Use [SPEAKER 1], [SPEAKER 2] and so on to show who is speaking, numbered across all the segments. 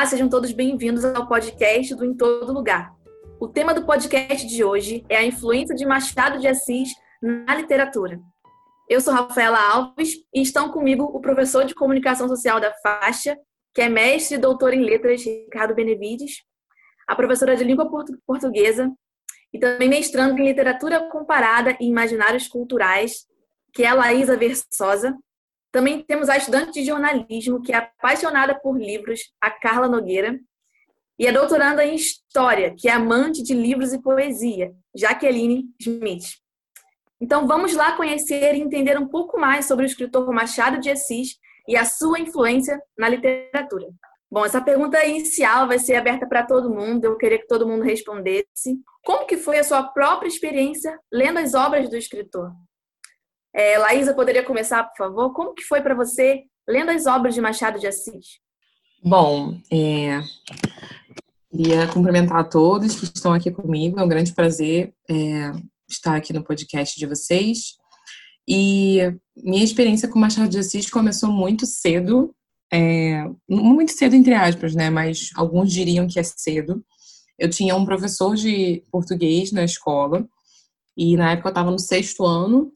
[SPEAKER 1] Olá, sejam todos bem-vindos ao podcast do Em Todo Lugar. O tema do podcast de hoje é a influência de Machado de Assis na literatura. Eu sou Rafaela Alves e estão comigo o professor de comunicação social da faixa, que é mestre e doutor em letras, Ricardo Benevides, a professora de língua portuguesa e também mestrando em literatura comparada e imaginários culturais, que é a Laísa Versosa, também temos a estudante de jornalismo, que é apaixonada por livros, a Carla Nogueira, e a doutoranda em História, que é amante de livros e poesia, Jaqueline Smith. Então vamos lá conhecer e entender um pouco mais sobre o escritor Machado de Assis e a sua influência na literatura. Bom, essa pergunta inicial vai ser aberta para todo mundo, eu queria que todo mundo respondesse. Como que foi a sua própria experiência lendo as obras do escritor? É, Laísa, poderia começar, por favor? Como que foi para você lendo as obras de Machado de Assis?
[SPEAKER 2] Bom, é, queria cumprimentar a todos que estão aqui comigo. É um grande prazer é, estar aqui no podcast de vocês. E minha experiência com Machado de Assis começou muito cedo, é, muito cedo entre aspas, né? Mas alguns diriam que é cedo. Eu tinha um professor de português na escola e na época eu estava no sexto ano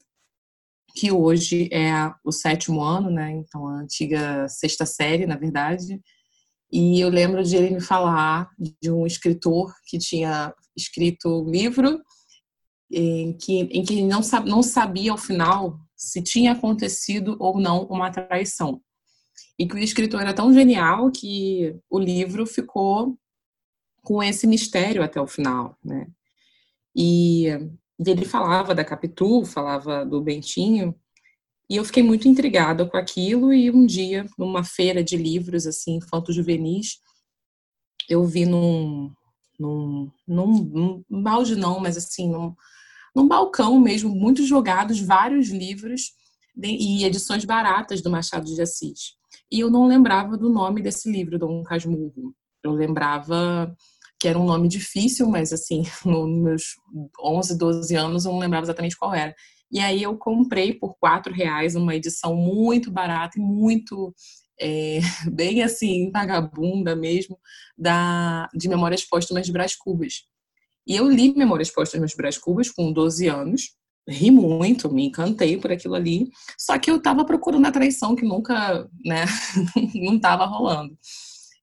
[SPEAKER 2] que hoje é o sétimo ano, né? Então, a antiga sexta série, na verdade. E eu lembro de ele me falar de um escritor que tinha escrito um livro em que, em que não, não sabia ao final se tinha acontecido ou não uma traição. E que o escritor era tão genial que o livro ficou com esse mistério até o final, né? E e ele falava da Capitu, falava do Bentinho, e eu fiquei muito intrigada com aquilo. E um dia, numa feira de livros, assim, infanto-juvenis, eu vi num, num, num, num balde não, mas assim, num, num balcão mesmo, muito jogados, vários livros e edições baratas do Machado de Assis. E eu não lembrava do nome desse livro, Dom Casmurro. Eu lembrava que era um nome difícil, mas assim, nos meus 11, 12 anos eu não lembrava exatamente qual era. E aí eu comprei por quatro reais uma edição muito barata e muito é, bem assim vagabunda mesmo da de Memórias Póstumas de Brás Cubas. E eu li Memórias Póstumas de Brás Cubas com 12 anos, ri muito, me encantei por aquilo ali, só que eu estava procurando a traição que nunca, né, não estava rolando.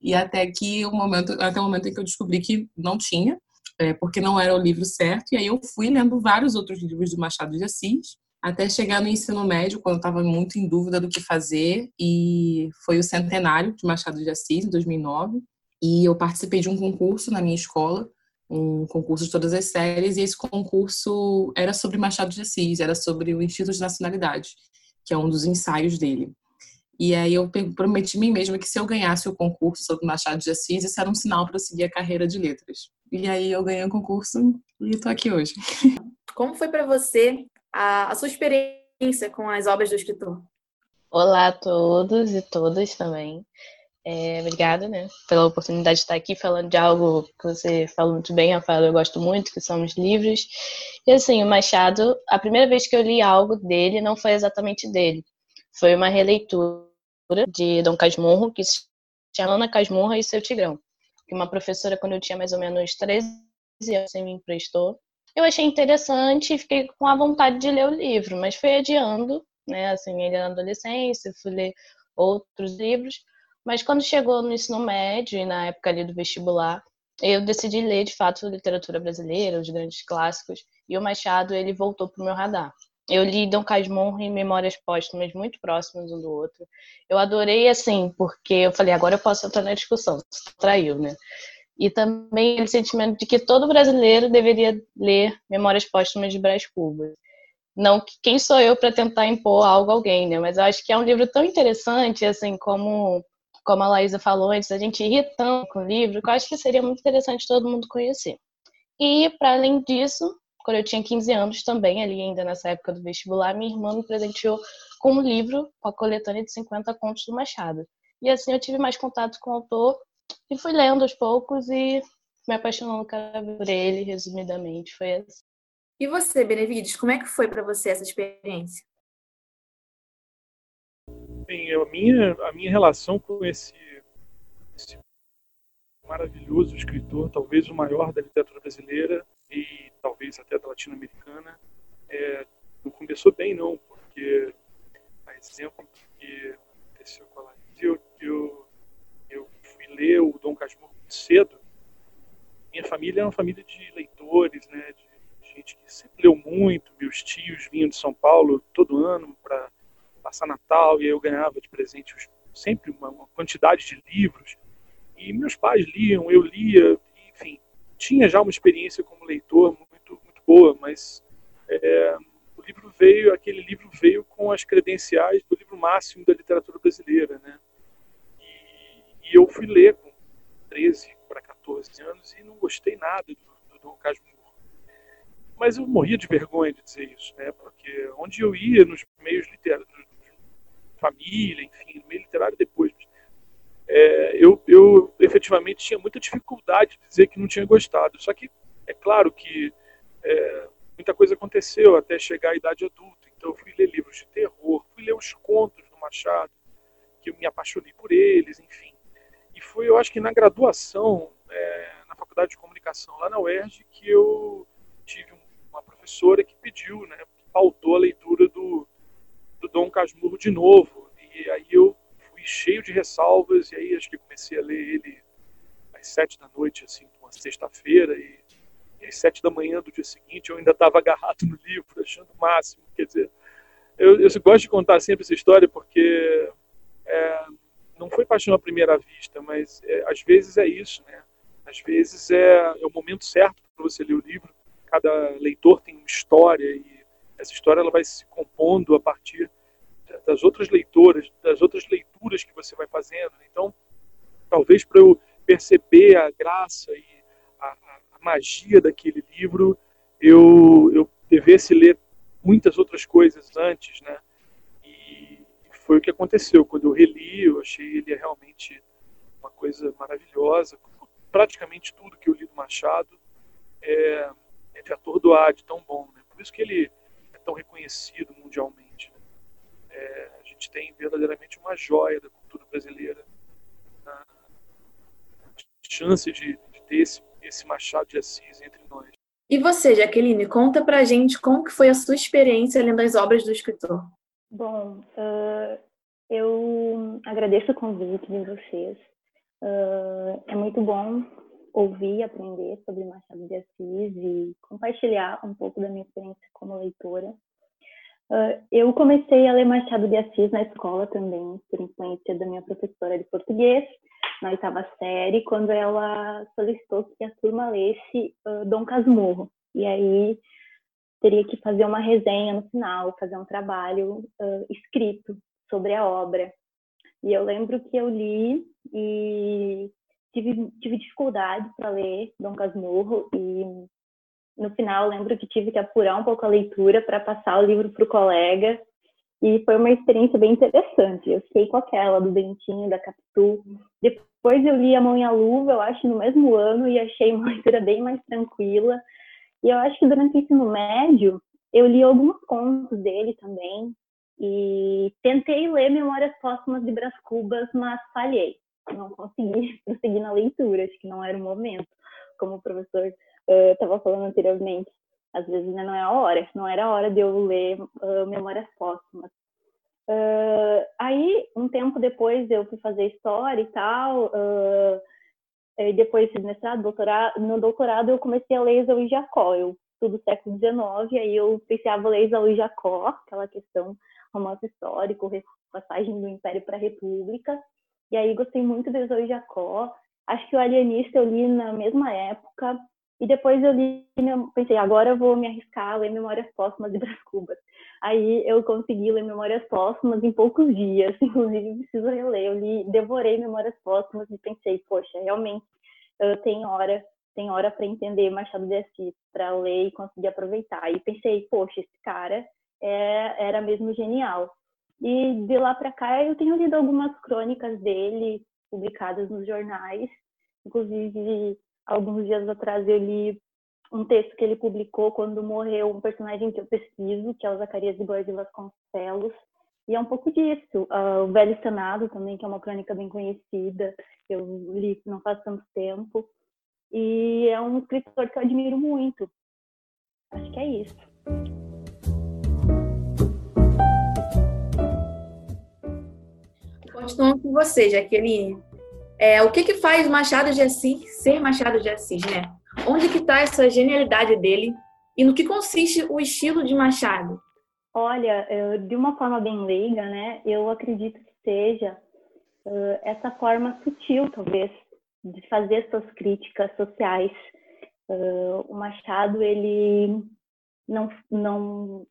[SPEAKER 2] E até que o momento, até o momento em que eu descobri que não tinha, é, porque não era o livro certo, e aí eu fui lendo vários outros livros do Machado de Assis, até chegar no ensino médio, quando eu estava muito em dúvida do que fazer, e foi o centenário de Machado de Assis, em 2009, e eu participei de um concurso na minha escola, um concurso de todas as séries, e esse concurso era sobre Machado de Assis, era sobre o Instituto de Nacionalidade, que é um dos ensaios dele. E aí eu prometi a mim mesma que se eu ganhasse o concurso sobre Machado de Assis, isso era um sinal para eu seguir a carreira de letras. E aí eu ganhei o concurso e estou aqui hoje.
[SPEAKER 1] Como foi para você a, a, sua experiência com as obras do escritor?
[SPEAKER 3] Olá a todos e todas também. É, obrigada, né, pela oportunidade de estar aqui falando de algo que você falou muito bem, Rafael, eu gosto muito, que são os livros. E assim, o Machado, a primeira vez que eu li algo dele não foi exatamente dele, foi uma releitura de Dom Casmurro, que se chama Ana Casmurra e seu Tigrão, que uma professora, quando eu tinha mais ou menos 13 anos, me emprestou. Eu achei interessante e fiquei com a vontade de ler o livro, mas fui adiando, né, assim, ele na adolescência, fui ler outros livros, mas quando chegou no ensino médio e na época ali do vestibular, eu decidi ler, de fato, literatura brasileira, os grandes clássicos, e o Machado, ele voltou para o meu radar. Eu li Dom Casmurro e Memórias Póstumas muito próximos um do outro. Eu adorei, assim, porque eu falei, agora eu posso entrar na discussão, traiu, né? E também o sentimento de que todo brasileiro deveria ler Memórias Póstumas de Brás Cubas. Não que quem sou eu para tentar impor algo a alguém, né? Mas eu acho que é um livro tão interessante, assim, como, como a Laísa falou antes, a gente ri tanto com o livro, que eu acho que seria muito interessante todo mundo conhecer. E, para além disso, quando eu tinha 15 anos também, ali ainda nessa época do vestibular, minha irmã me presenteou com um livro, com a coletânea de 50 contos do Machado. E assim eu tive mais contato com o autor e fui lendo aos poucos e me apaixonando por ele, resumidamente, foi assim.
[SPEAKER 1] E você, Benevides, como é que foi para você essa experiência?
[SPEAKER 4] Bem, a minha, a minha relação com esse, esse maravilhoso escritor, talvez o maior da literatura brasileira e talvez até da latino-americana. É, não começou bem, não, porque, a exemplo que aconteceu com a Larissa, eu, eu, eu fui ler o Dom Casmurro muito cedo. Minha família é uma família de leitores, né, de gente que sempre leu muito. Meus tios vinham de São Paulo todo ano para passar Natal e eu ganhava de presente sempre uma, uma quantidade de livros. E meus pais liam, eu lia, enfim, tinha já uma experiência como leitor muito, muito boa, mas é, o livro veio, aquele livro veio com as credenciais do livro máximo da literatura brasileira, né? E, e eu fui ler com 13 para 14 anos e não gostei nada do, do Casmurro. Mas eu morria de vergonha de dizer isso, né? Porque onde eu ia nos meios literários, família, enfim, no meio literário depois, é, eu, eu efetivamente tinha muita dificuldade de dizer que não tinha gostado. Só que é claro que é, muita coisa aconteceu até chegar à idade adulta. Então eu fui ler livros de terror, fui ler os contos do Machado, que eu me apaixonei por eles, enfim. E foi, eu acho que na graduação, é, na Faculdade de Comunicação lá na UERJ, que eu tive uma professora que pediu, né, que pautou a leitura do, do Dom Casmurro de novo. E aí eu cheio de ressalvas, e aí acho que comecei a ler ele às sete da noite, assim, uma sexta-feira, e, e às sete da manhã do dia seguinte eu ainda estava agarrado no livro, achando o máximo. Quer dizer, eu, eu gosto de contar sempre essa história porque é, não foi paixão à primeira vista, mas é, às vezes é isso, né? Às vezes é, é o momento certo para você ler o livro. Cada leitor tem uma história e essa história ela vai se compondo a partir das outras leitoras, das outras leituras que você vai fazendo. Então, talvez para eu perceber a graça e a, a, magia daquele livro, eu, eu devesse ler muitas outras coisas antes, né? E foi o que aconteceu. Quando eu reli, eu achei ele realmente uma coisa maravilhosa. Praticamente tudo que eu li do Machado é, é de atordoar, de tão bom. Né? Por isso que ele é tão reconhecido mundialmente é, a gente tem verdadeiramente uma joia da cultura brasileira. A chance de, de ter esse, esse Machado de Assis entre nós.
[SPEAKER 1] E você, Jaqueline, conta pra gente como que foi a sua experiência lendo as obras do escritor.
[SPEAKER 5] Bom, uh, eu agradeço o convite de vocês. Uh, é muito bom ouvir e aprender sobre Machado de Assis e compartilhar um pouco da minha experiência como leitora. Uh, eu comecei a ler Machado de Assis na escola também, por influência da minha professora de português, na oitava série, quando ela solicitou que a turma lesse uh, Dom Casmurro. E aí teria que fazer uma resenha no final, fazer um trabalho uh, escrito sobre a obra. E eu lembro que eu li e tive, tive dificuldade para ler Dom Casmurro e no final, lembro que tive que apurar um pouco a leitura para passar o livro para o colega. E foi uma experiência bem interessante. Eu fiquei com aquela do Dentinho, da Capitu. Depois eu li A Mão e a Luva, eu acho, no mesmo ano, e achei uma leitura bem mais tranquila. E eu acho que durante o ensino médio, eu li alguns contos dele também. E tentei ler Memórias Póstumas de Brás Cubas, mas falhei. Não consegui prosseguir na leitura, acho que não era o momento. Como o professor estava uh, falando anteriormente, às vezes ainda não é a hora, não era a hora de eu ler uh, Memórias Póstumas. Uh, aí, um tempo depois, eu fui fazer história e tal, uh, e depois fiz mestrado, doutorado. No doutorado, eu comecei a ler Isaú Jacó, eu estudo século XIX, aí eu pensei, a ler Isaú Jacó, aquela questão romance histórico, passagem do Império para a República, e aí gostei muito de Isaú Jacó. Acho que o Alienista eu li na mesma época, e depois eu li, pensei, agora eu vou me arriscar a ler Memórias Póstumas de Brás Cubas. Aí eu consegui ler Memórias Póstumas em poucos dias, inclusive preciso reler. Eu li, devorei Memórias Póstumas e pensei, poxa, realmente tem hora, tem hora para entender Machado de Assis, para ler e conseguir aproveitar. E pensei, poxa, esse cara é, era mesmo genial. E de lá para cá eu tenho lido algumas crônicas dele publicadas nos jornais, inclusive alguns dias atrás eu li um texto que ele publicou quando morreu um personagem que eu pesquiso, que é o Zacarias de Borges Vasconcelos, E é um pouco disso. Uh, o Velho Senado também, que é uma crônica bem conhecida, eu li não faz tanto tempo. E é um escritor que eu admiro muito. Acho que é isso.
[SPEAKER 1] Continuando com você, Jaqueline. É, o que, que faz Machado de Assis ser Machado de Assis, né? Onde que está essa genialidade dele e no que consiste o estilo de Machado?
[SPEAKER 5] Olha, de uma forma bem leiga, né? Eu acredito que seja uh, essa forma sutil, talvez, de fazer suas críticas sociais. Uh, o Machado ele não não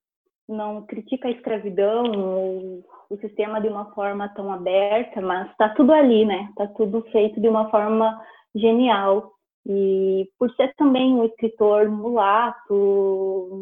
[SPEAKER 5] não critica a escravidão ou o sistema de uma forma tão aberta, mas está tudo ali, né? Está tudo feito de uma forma genial. E por ser também um escritor mulato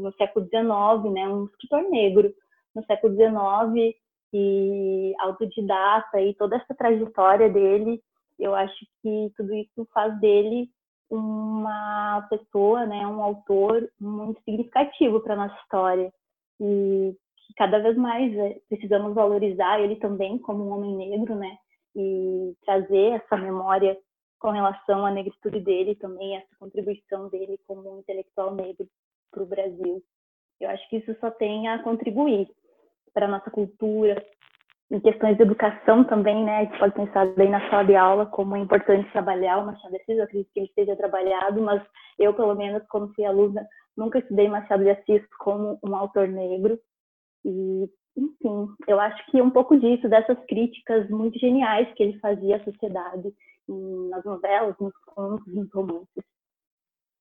[SPEAKER 5] no século XIX, né, um escritor negro no século XIX e autodidata e toda essa trajetória dele, eu acho que tudo isso faz dele uma pessoa, né, um autor muito significativo para nossa história e que cada vez mais é, precisamos valorizar ele também como um homem negro, né, e trazer essa memória com relação à negritude dele também, essa contribuição dele como um intelectual negro para o Brasil. Eu acho que isso só tem a contribuir para a nossa cultura, em questões de educação também, né? A gente pode pensar bem na sala de aula como é importante trabalhar o Machado de Assis, eu acredito que ele esteja trabalhado, mas eu, pelo menos, quando fui aluna, nunca estudei Machado de Assis como um autor negro. E, enfim, eu acho que um pouco disso, dessas críticas muito geniais que ele fazia à sociedade, nas novelas, nos contos, nos romances.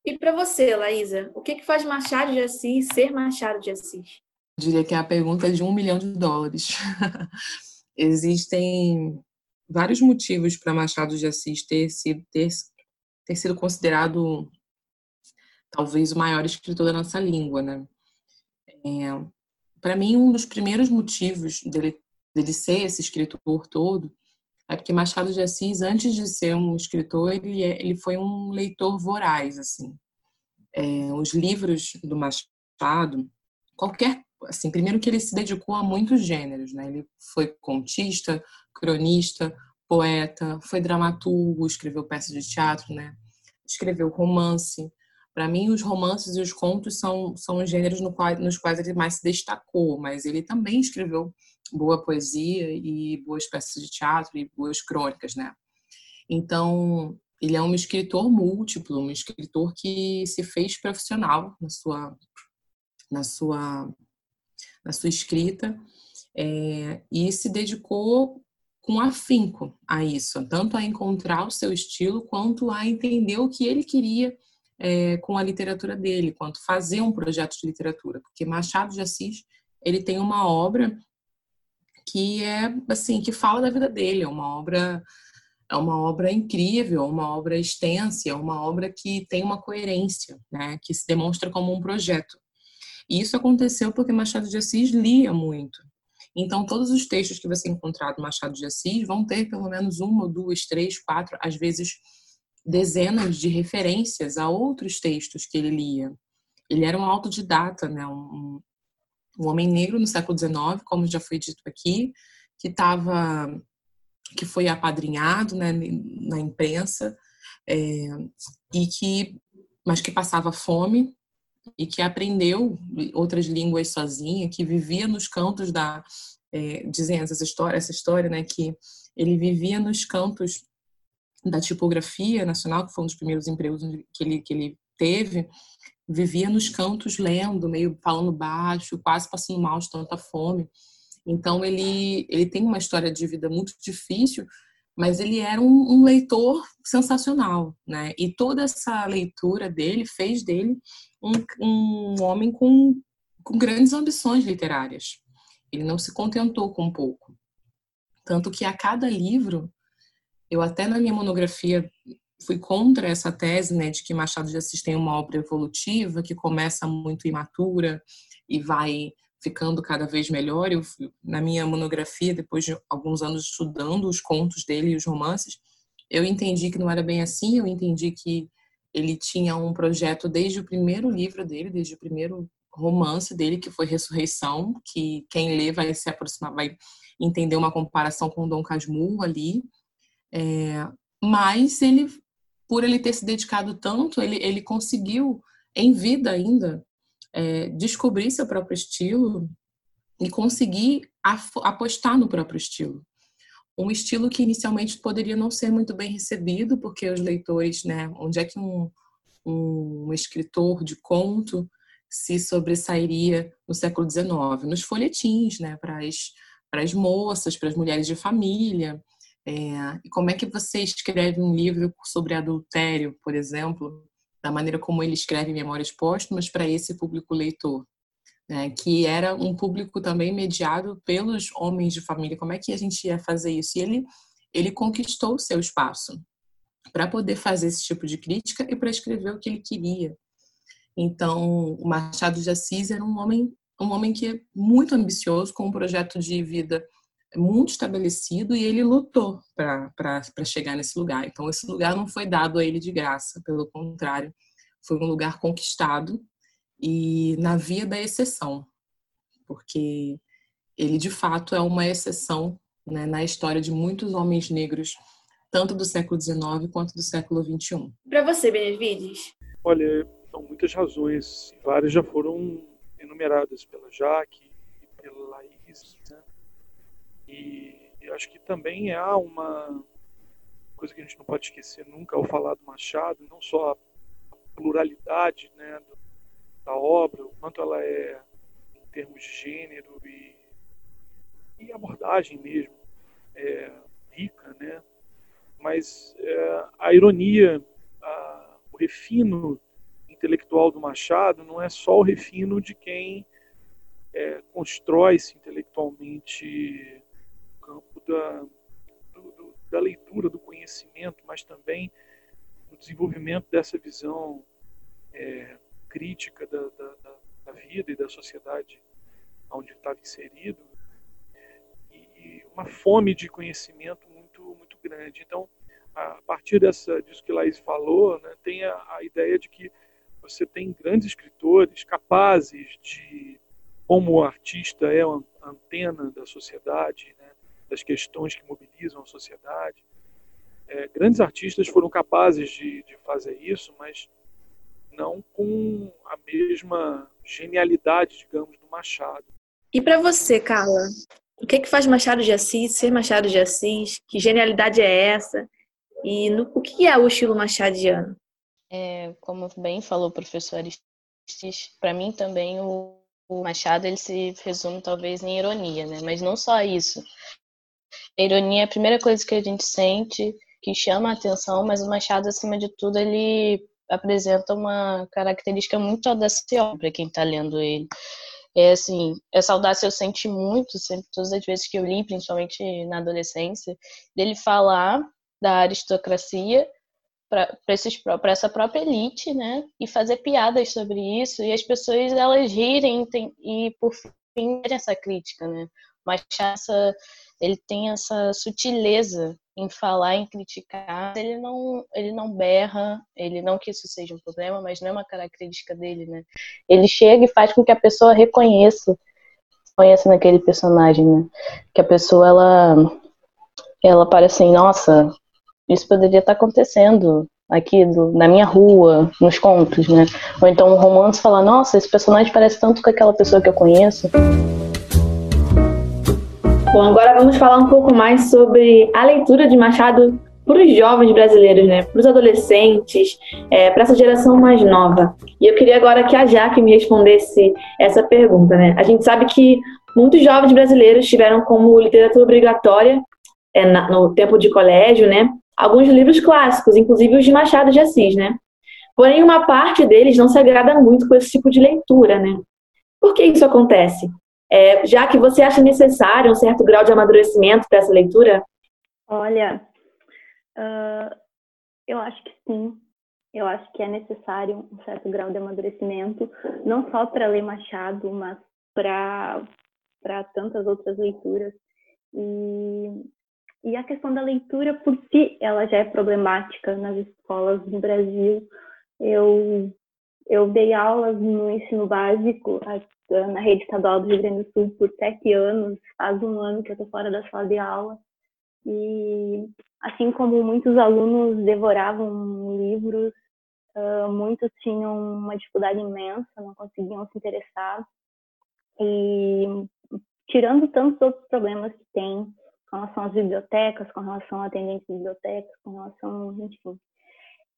[SPEAKER 1] E para você, Laísa, o que, que faz Machado de Assis ser Machado de Assis?
[SPEAKER 2] Eu diria que é a pergunta de um milhão de dólares. Existem vários motivos para Machado de Assis ter sido, ter, ter sido considerado talvez o maior escritor da nossa língua, né? É, para mim, um dos primeiros motivos dele, dele ser esse escritor todo é porque Machado de Assis, antes de ser um escritor, ele, é, ele foi um leitor voraz, assim. É, os livros do Machado, qualquer, assim, primeiro que ele se dedicou a muitos gêneros, né? Ele foi contista, cronista, poeta, foi dramaturgo, escreveu peças de teatro, né? Escreveu romance. Para mim, os romances e os contos são, são os gêneros no qual, nos quais ele mais se destacou, mas ele também escreveu boa poesia e boas peças de teatro e boas crônicas, né? Então, ele é um escritor múltiplo, um escritor que se fez profissional na sua na sua na sua escrita é, e se dedicou com afinco a isso, tanto a encontrar o seu estilo quanto a entender o que ele queria é, com a literatura dele, quanto fazer um projeto de literatura, porque Machado de Assis ele tem uma obra que é assim que fala da vida dele, é uma obra é uma obra incrível, uma obra extensa, é uma obra que tem uma coerência, né, que se demonstra como um projeto. E isso aconteceu porque Machado de Assis lia muito. Então, todos os textos que você encontrar do Machado de Assis vão ter pelo menos uma, duas, três, quatro, às vezes dezenas de referências a outros textos que ele lia. Ele era um autodidata, né? um, um homem negro no século XIX, como já foi dito aqui, que estava que foi apadrinhado né, na imprensa é, e que mas que passava fome e que aprendeu outras línguas sozinha, que vivia nos cantos da é, dizem essa história, essa história, né, que ele vivia nos cantos da tipografia nacional, que foi um dos primeiros empregos que ele que ele teve, vivia nos cantos lendo, meio falando baixo, quase passando mal de tanta fome. Então ele ele tem uma história de vida muito difícil, mas ele era um, um, leitor sensacional, né? E toda essa leitura dele fez dele um, um homem com, com grandes ambições literárias. Ele não se contentou com pouco. Tanto que a cada livro, eu até na minha monografia fui contra essa tese, né, de que Machado de Assis tem uma obra evolutiva que começa muito imatura e vai ficando cada vez melhor. Eu, na minha monografia, depois de alguns anos estudando os contos dele e os romances, eu entendi que não era bem assim. Eu entendi que ele tinha um projeto desde o primeiro livro dele, desde o primeiro romance dele, que foi Ressurreição, que quem lê vai se aproximar, vai entender uma comparação com Dom Casmurro ali. É, mas ele, por ele ter se dedicado tanto, ele, ele conseguiu, em vida ainda, é, descobrir seu próprio estilo e conseguir apostar no próprio estilo. Um estilo que inicialmente poderia não ser muito bem recebido, porque os leitores, né, onde é que um, um escritor de conto se sobressairia no século XIX? Nos folhetins, né, para as, para as moças, para as mulheres de família. É, e como é que você escreve um livro sobre adultério, por exemplo, da maneira como ele escreve Memórias Póstumas para esse público leitor? Né, que era um público também mediado pelos homens de família. Como é que a gente ia fazer isso? E ele, ele conquistou o seu espaço para poder fazer esse tipo de crítica e para escrever o que ele queria. Então, o Machado de Assis era um homem, um homem que é muito ambicioso, com um projeto de vida muito estabelecido e ele lutou para chegar nesse lugar. Então, esse lugar não foi dado a ele de graça, pelo contrário, foi um lugar conquistado e na via da exceção, porque ele de fato é uma exceção né, na história de muitos homens negros tanto do século XIX quanto do século XXI.
[SPEAKER 1] Para você, Benevides?
[SPEAKER 4] Olha, são muitas razões, várias já foram enumeradas pela Jaque e pela Laís, né? E acho que também há uma coisa que a gente não pode esquecer nunca ao falar do Machado, não só a pluralidade né, da obra, o quanto ela é em termos de gênero e, e abordagem mesmo, é, rica, né? mas é, a ironia, a, o refino intelectual do Machado não é só o refino de quem é, constrói-se intelectualmente da, do, da leitura, do conhecimento, mas também no desenvolvimento dessa visão é, crítica da, da, da, vida e da sociedade onde estava inserido e uma fome de conhecimento grande. Então, a partir dessa, disso que Laís falou, né, tem a, a ideia de que você tem grandes escritores capazes de, como o artista é a antena da sociedade, né, das questões que mobilizam a sociedade, é, grandes artistas foram capazes de, de fazer isso, mas não com a mesma genialidade, digamos, do Machado.
[SPEAKER 1] E para você, Carla, o que, é que faz Machado de Assis ser Machado de Assis? Que genialidade é essa? E no, o que é o estilo machadiano?
[SPEAKER 3] É, como bem falou o professor Aristis, para mim também o, o, Machado ele se resume talvez em ironia, né? Mas não só isso. A ironia é a primeira coisa que a gente sente, que chama a atenção, mas o Machado, acima de tudo, ele apresenta uma característica muito audaciosa para quem está lendo ele. É assim, essa audácia eu senti muito, sempre, todas as vezes que eu li, principalmente na adolescência, dele falar da aristocracia para essa própria elite, né? E fazer piadas sobre isso e as pessoas elas rirem e por fim essa crítica, né? Mas essa ele tem essa sutileza em falar, em criticar. Ele não, ele não berra, ele não que isso seja um problema, mas não é uma característica dele, né? Ele chega e faz com que a pessoa reconheça, conheça naquele personagem, né? Que a pessoa ela, ela parece assim, nossa, isso poderia estar acontecendo aqui do, na minha rua, nos contos, né? Ou então um romance fala, nossa, esse personagem parece tanto com aquela pessoa que eu conheço.
[SPEAKER 1] Bom, agora vamos falar um pouco mais sobre a leitura de Machado para os jovens brasileiros, né? Para os adolescentes, é, para essa geração mais nova. E eu queria agora que a Jaque me respondesse essa pergunta, né? A gente sabe que muitos jovens brasileiros tiveram como literatura obrigatória é, na, no tempo de colégio, né? Alguns livros clássicos, inclusive os de Machado de Assis, né? Porém, uma parte deles não se agrada muito com esse tipo de leitura, né? Por que isso acontece? É, já que você acha necessário um certo grau de amadurecimento para essa leitura?
[SPEAKER 5] Olha, uh, eu acho que sim. Eu acho que é necessário um certo grau de amadurecimento, não só para ler Machado, mas para tantas outras leituras. E, e a questão da leitura por si, ela já é problemática nas escolas no Brasil. Eu eu dei aulas no ensino básico na rede estadual do Rio Grande do Sul por sete anos, faz um ano que eu estou fora da sala de aula. E assim como muitos alunos devoravam livros, muitos tinham uma dificuldade imensa, não conseguiam se interessar. E tirando tantos outros problemas que tem com relação às bibliotecas, com relação a atendentes de bibliotecas, com relação, enfim.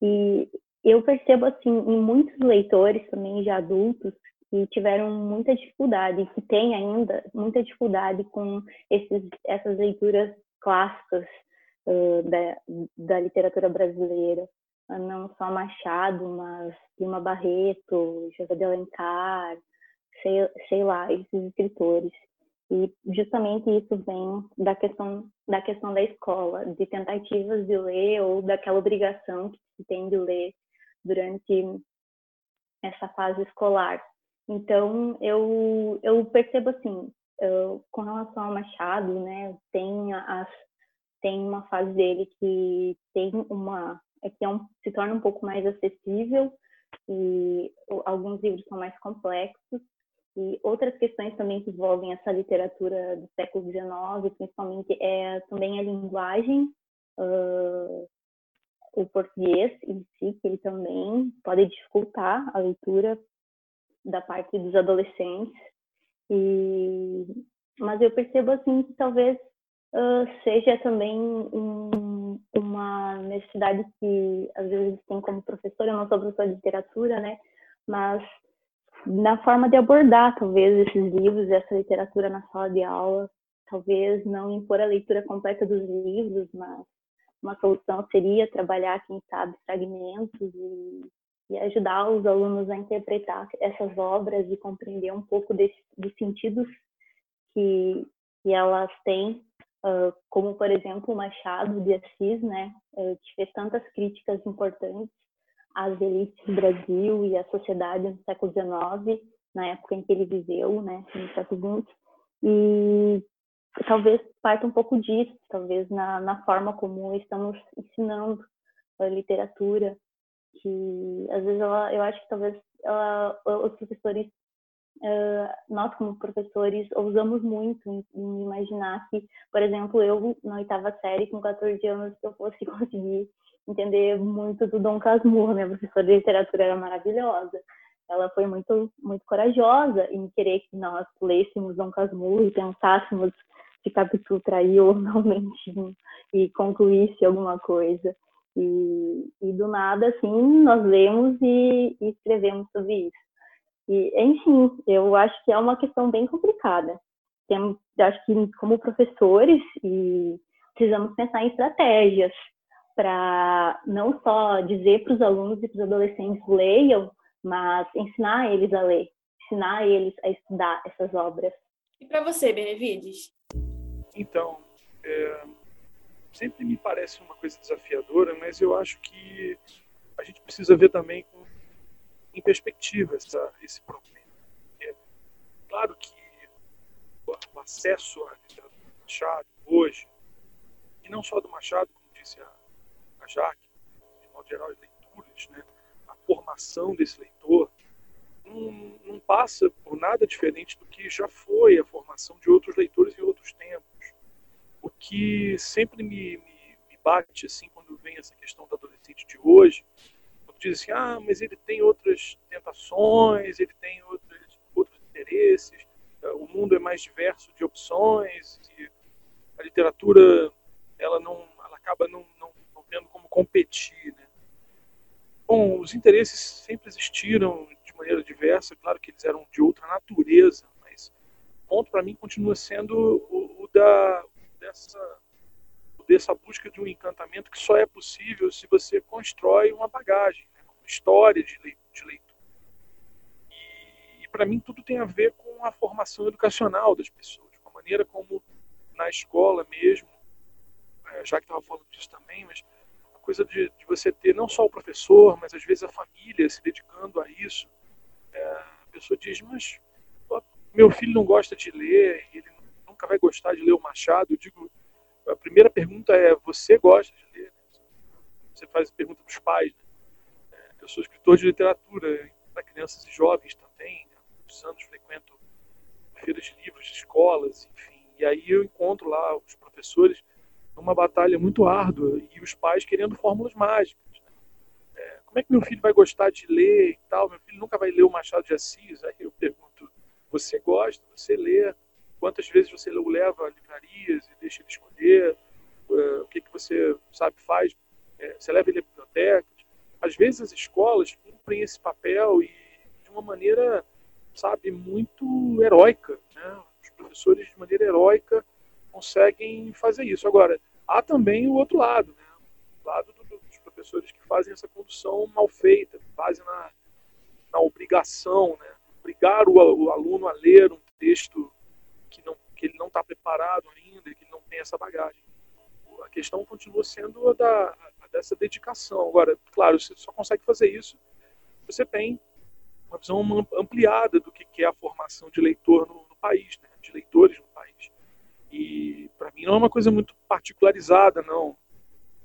[SPEAKER 5] E eu percebo assim em muitos leitores também de adultos que tiveram muita dificuldade, que têm ainda muita dificuldade com esses, essas leituras clássicas uh, da, da literatura brasileira, não só Machado, mas Lima Barreto, José de Alencar, sei, sei lá, esses escritores. E justamente isso vem da questão da questão da escola, de tentativas de ler ou daquela obrigação que se tem de ler durante essa fase escolar. Então, eu, eu percebo assim, eu, com relação ao Machado, né, tem, as, tem uma fase dele que tem uma, é que é um, se torna um pouco mais acessível e alguns livros são mais complexos e outras questões também que envolvem essa literatura do século XIX, principalmente é também a linguagem, uh, o português em si, que ele também pode dificultar a leitura da parte dos adolescentes. E, mas eu percebo assim que talvez uh, seja também um, uma necessidade que às vezes tem como professora, eu não sou professora de literatura, né? Mas na forma de abordar talvez esses livros, essa literatura na sala de aula, talvez não impor a leitura completa dos livros, mas uma solução seria trabalhar, quem sabe, fragmentos e, e ajudar os alunos a interpretar essas obras e compreender um pouco dos sentidos que, que elas têm, uh, como, por exemplo, Machado de Assis, né, uh, que fez tantas críticas importantes às elites do Brasil e à sociedade no século XIX, na época em que ele viveu, né, no século XX, e talvez parta um pouco disso, talvez na, na forma como estamos ensinando a literatura, que às vezes ela, eu acho que talvez ela, os professores, uh, nós como professores, ousamos muito em, em, imaginar que, por exemplo, eu na oitava série, com 14 anos, eu fosse conseguir entender muito do Dom Casmurro, minha professora de literatura era maravilhosa. Ela foi muito, muito corajosa em querer que nós lêssemos Dom Casmurro e pensássemos se capítulo traiu ou não mentiu e concluísse alguma coisa. E, e, do nada, assim, nós lemos e, e escrevemos sobre isso. E, enfim, eu acho que é uma questão bem complicada. Tem, acho que, como professores, e precisamos pensar em estratégias para não só dizer para os alunos e para os adolescentes leiam, mas ensinar eles a ler, ensinar eles a estudar essas obras.
[SPEAKER 1] E para você, Benevides?
[SPEAKER 4] Então, é, sempre me parece uma coisa desafiadora, mas eu acho que a gente precisa ver também com, em perspectiva essa, esse problema. É, claro que o, acesso à literatura do Machado hoje, e não só do Machado, como disse a, a Jaque, de modo geral, as leituras, né, a formação desse leitor, não, não passa por nada diferente do que já foi a formação de outros leitores em outros tempos o que sempre me, me, me, bate assim quando vem essa questão do adolescente de hoje, quando diz assim, ah, mas ele tem outras tentações, ele tem outros, outros interesses, o mundo é mais diverso de opções a literatura ela não, ela acaba não, não, não tendo como competir, né? Bom, os interesses sempre existiram de maneira diversa, claro que eles eram de outra natureza, mas o ponto para mim continua sendo o, o da dessa, dessa busca de um encantamento que só é possível se você constrói uma bagagem, né? uma história de, de leitura. E, e para mim tudo tem a ver com a formação educacional das pessoas, com a maneira como na escola mesmo, é, já que estava falando disso também, mas a coisa de, de, você ter não só o professor, mas às vezes a família se dedicando a isso. É, a pessoa diz, mas meu filho não gosta de ler, ele nunca vai gostar de ler o Machado. Eu digo, a primeira pergunta é: você gosta de ler? Você faz a pergunta os pais. Né? É, eu sou escritor de literatura, para crianças e jovens também. Há muitos anos frequento feiras de livros de escolas, enfim. E aí eu encontro lá os professores numa batalha muito árdua e os pais querendo fórmulas mágicas. Né? É, como é que meu filho vai gostar de ler e tal? Meu filho nunca vai ler o Machado de Assis. Aí eu pergunto: você gosta? Você lê? Quantas vezes você leva a livrarias e deixa ele escolher? Uh, o que, que você sabe faz? É, você leva ele a bibliotecas? Às vezes as escolas cumprem esse papel e de uma maneira, sabe, muito heróica. Né? Os professores, de maneira heróica, conseguem fazer isso. Agora, há também o outro lado, né? o lado do, dos professores que fazem essa condução mal feita, fazem na, na obrigação, né? obrigar o, o aluno a ler um texto que, não, que ele não está preparado ainda, que ele não tem essa bagagem. A questão continua sendo a, da, a dessa dedicação. Agora, claro, você só consegue fazer isso se você tem uma visão ampliada do que é a formação de leitor no, no país, né? de leitores no país. E para mim não é uma coisa muito particularizada, não.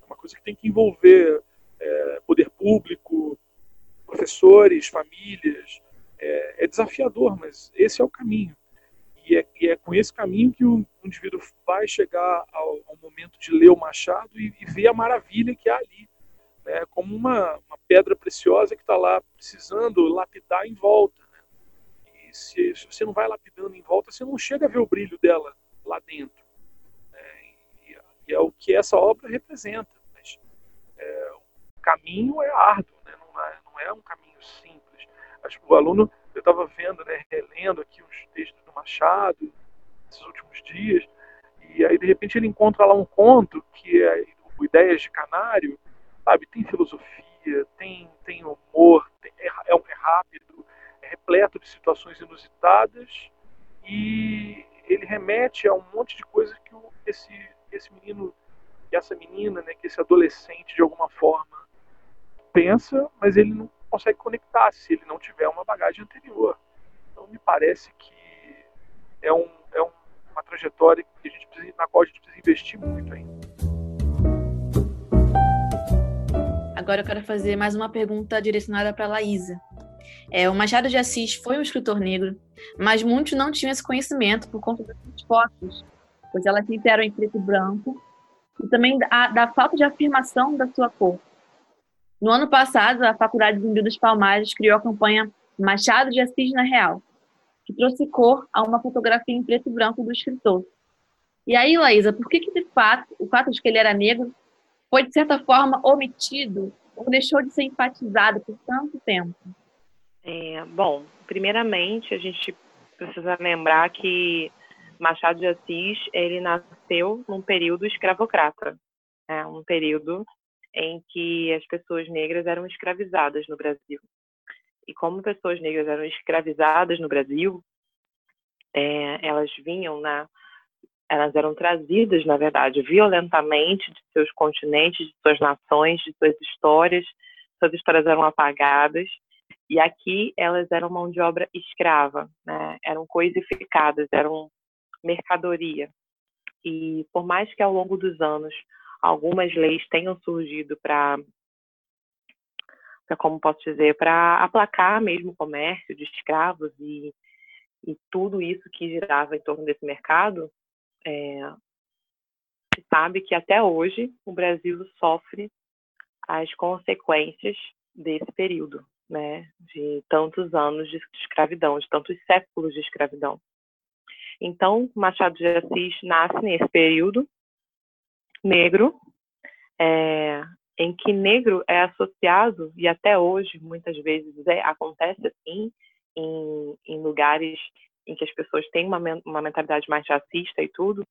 [SPEAKER 4] É uma coisa que tem que envolver é, poder público, professores, famílias. É, é, desafiador, mas esse é o caminho. E é, e é, com esse caminho que o indivíduo vai chegar ao, ao momento de ler o Machado e, e, ver a maravilha que há ali. Né? Como uma, uma pedra preciosa que está lá precisando lapidar em volta. Né? E se, se, você não vai lapidando em volta, você não chega a ver o brilho dela lá dentro. É, e, e, é o que essa obra representa. Mas é, o caminho é árduo, né? não, é, não é um caminho simples. Acho que o aluno, eu estava vendo, né, relendo aqui os textos do Machado, esses últimos dias, e aí de repente ele encontra lá um conto que é o Ideias de Canário, sabe? Tem filosofia, tem, tem humor, tem, é, é, é rápido, é repleto de situações inusitadas e ele remete a um monte de coisas que esse, esse menino, que essa menina, né, que esse adolescente de alguma forma pensa, mas ele não consegue conectar se ele não tiver uma bagagem anterior. Então me parece que é, um, é um, uma trajetória que a gente precisa, na qual a gente precisa investir muito ainda.
[SPEAKER 1] Agora eu quero fazer mais uma pergunta direcionada para a Laísa. É, o Machado de Assis foi um escritor negro, mas muitos não tinham esse conhecimento por conta das fotos, pois elas sempre eram em preto e branco, e também da, da falta de afirmação da sua cor. No ano passado, a Faculdade de dos Palmares criou a campanha Machado de Assis na Real, que trouxe cor a uma fotografia em preto e branco do escritor. E aí, Laísa, por que, que de fato, o fato de que ele era negro foi, de certa forma, omitido ou deixou de ser enfatizado por tanto tempo?
[SPEAKER 6] É, bom, primeiramente a gente precisa lembrar que Machado de Assis ele nasceu num período escravocrata, né? um período em que as pessoas negras eram escravizadas no Brasil. E como pessoas negras eram escravizadas no Brasil, é, elas vinham na, elas eram trazidas, na verdade, violentamente de seus continentes, de suas nações, de suas histórias. Suas histórias eram apagadas e aqui elas eram mão de obra escrava, né? eram coisificadas, eram mercadoria. E por mais que ao longo dos anos algumas leis tenham surgido para, como posso dizer, para aplacar mesmo o comércio de escravos e, e tudo isso que girava em torno desse mercado, é, se sabe que até hoje o Brasil sofre as consequências desse período né, de tantos anos de escravidão, de tantos séculos de escravidão. Então, Machado de Assis nasce nesse período negro, é, em que negro é associado, e até hoje muitas vezes é, acontece assim, em, em, lugares em que as pessoas têm uma, uma mentalidade mais racista e tudo,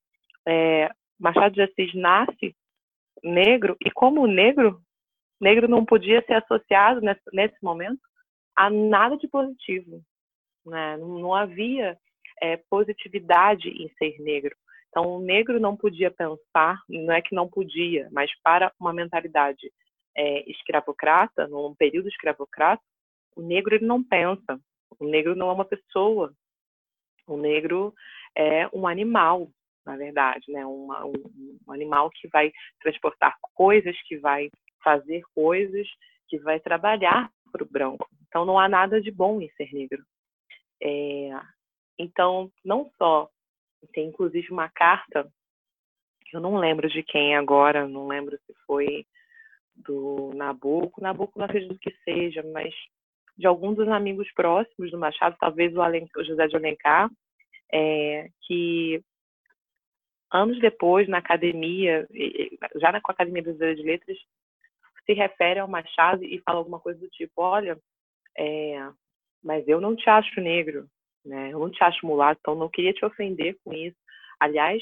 [SPEAKER 6] é, Machado de Assis nasce negro, e como negro, negro não podia ser associado nesse, nesse momento a nada de positivo. Né? Não, não havia é, positividade em ser negro. Então, o negro não podia pensar, não é que não podia, mas para uma mentalidade é, escravocrata, num período escravocrata, o negro ele não pensa. O negro não é uma pessoa. O negro é um animal, na verdade, né? Uma, um, um animal que vai transportar coisas, que vai fazer coisas, que vai trabalhar para o branco. Então não há nada de bom em ser negro. É, então, não só tem inclusive uma carta, eu não lembro de quem agora, não lembro se foi do Nabucco, Nabucco não acredito que seja, mas de alguns dos amigos próximos do Machado, talvez o, Alen, o José de Alencar, é, que anos depois, na academia, já na Academia Brasileira de Letras, se refere ao Machado e fala alguma coisa do tipo, olha, é, mas eu não te acho negro, né? Eu não te acho mulato, então não queria te ofender com isso. Aliás,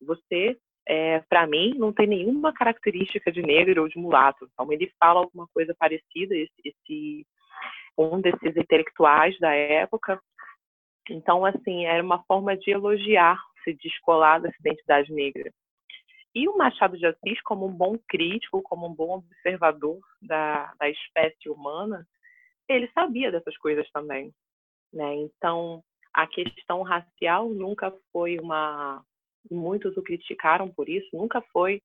[SPEAKER 6] você, é, para mim, não tem nenhuma característica de negro ou de mulato. Então ele fala alguma coisa parecida, esse, esse um desses intelectuais da época. Então, assim, era uma forma de elogiar, se descolar dessa identidade negra. E o Machado de Assis, como um bom crítico, como um bom observador da, da espécie humana, ele sabia dessas coisas também. Né? Então, a questão racial nunca foi uma. Muitos o criticaram por isso, nunca foi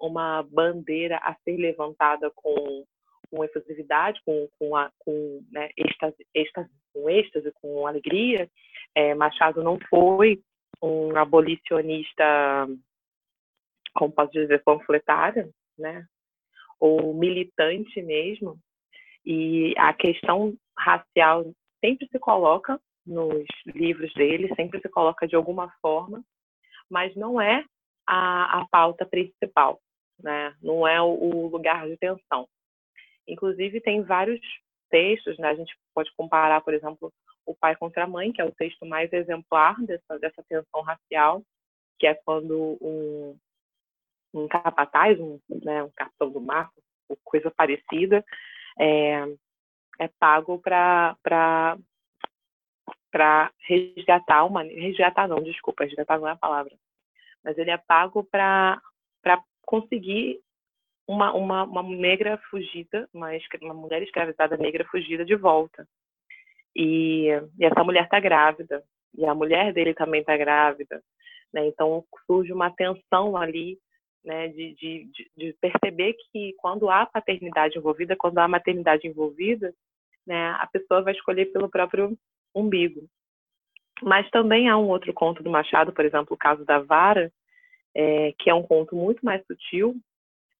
[SPEAKER 6] uma bandeira a ser levantada com, com efusividade, com, com, a, com né, êxtase, êxtase, com êxtase, com alegria. É, Machado não foi um abolicionista, como posso dizer, panfletário, né? ou militante mesmo. E a questão racial sempre se coloca nos livros dele, sempre se coloca de alguma forma, mas não é a, a pauta principal, né? não é o, o lugar de tensão. Inclusive, tem vários textos, né? a gente pode comparar, por exemplo, O Pai contra a Mãe, que é o texto mais exemplar dessa, dessa tensão racial, que é quando um, um capataz, um, né, um capitão do mar, coisa parecida, é, é pago para para resgatar uma resgatar não desculpa resgatar não é a palavra. Mas ele é pago para para conseguir uma, uma uma negra fugida uma, uma mulher escravizada negra fugida de volta. E, e essa mulher está grávida e a mulher dele também está grávida né? Então surge uma tensão ali né, de, de, de, perceber que quando há paternidade envolvida, quando há maternidade envolvida, né, a pessoa vai escolher pelo próprio umbigo. Mas também há um outro conto do Machado, por exemplo, o caso da Vara, é, que é um conto muito mais sutil,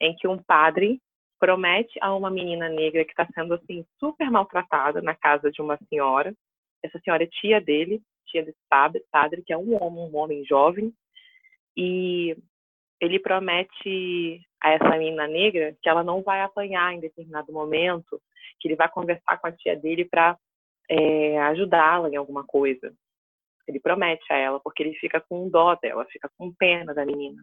[SPEAKER 6] em que um padre promete a uma menina negra que está sendo assim super maltratada na casa de uma senhora. Essa senhora é tia dele, tia desse padre, padre que é um homem, um homem jovem, e ele promete a essa menina negra que ela não vai apanhar em determinado momento, que ele vai conversar com a tia dele para é, ajudá-la em alguma coisa. Ele promete a ela, porque ele fica com dó dela, fica com pena da menina.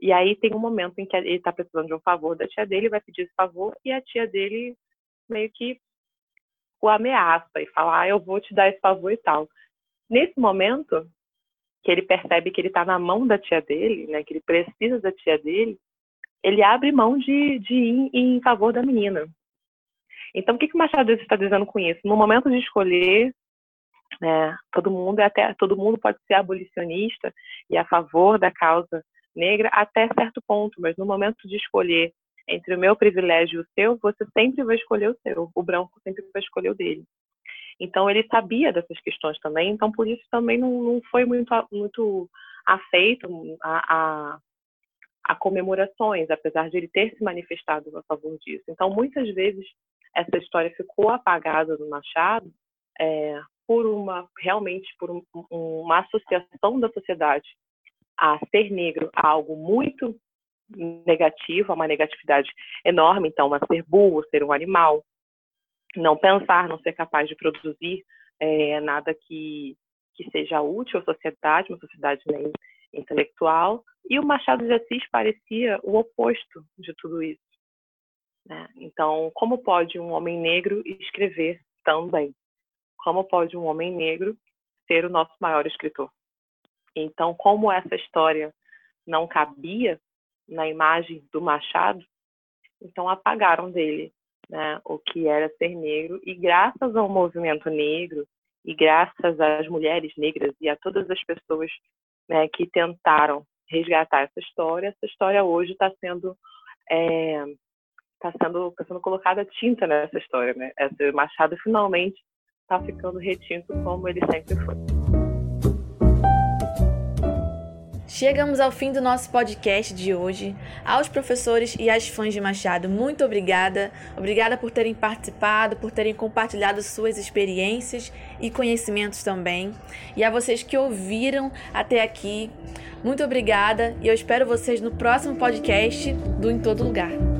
[SPEAKER 6] E aí tem um momento em que ele está precisando de um favor da tia dele, vai pedir esse favor, e a tia dele meio que o ameaça e fala, ah, eu vou te dar esse favor e tal. Nesse momento, que ele percebe que ele está na mão da tia dele, né, que ele precisa da tia dele, ele abre mão de, de ir em favor da menina. Então, o que, que o Machado está dizendo com isso? No momento de escolher, né, todo mundo é até todo mundo pode ser abolicionista e a favor da causa negra até certo ponto, mas no momento de escolher entre o meu privilégio e o seu, você sempre vai escolher o seu. O branco sempre vai escolher o dele. Então ele sabia dessas questões também, então por isso também não, não foi muito, muito afeito a, a, a, comemorações, apesar de ele ter se manifestado a favor disso. Então muitas vezes essa história ficou apagada no Machado é, por uma realmente por um, uma associação da sociedade a ser negro a algo muito negativo, a uma negatividade enorme, então a ser burro, ser um animal, não pensar, não ser capaz de produzir é, nada que, que seja útil à sociedade, uma sociedade né, intelectual. E o Machado de Assis parecia o oposto de tudo isso. Né? Então, como pode um homem negro escrever também? Como pode um homem negro ser o nosso maior escritor? Então, como essa história não cabia na imagem do Machado, então apagaram dele né, o que era ser negro, e graças ao movimento negro, e graças às mulheres negras e a todas as pessoas né, que tentaram resgatar essa história, essa história hoje está sendo é, está sendo, tá sendo colocada tinta nessa história, né? Esse Machado finalmente está ficando retinto como ele sempre foi.
[SPEAKER 1] Chegamos ao fim do nosso podcast de hoje. Aos professores e às fãs de Machado, muito obrigada. Obrigada por terem participado, por terem compartilhado suas experiências e conhecimentos também. E a vocês que ouviram até aqui, muito obrigada e eu espero vocês no próximo podcast do Em Todo Lugar.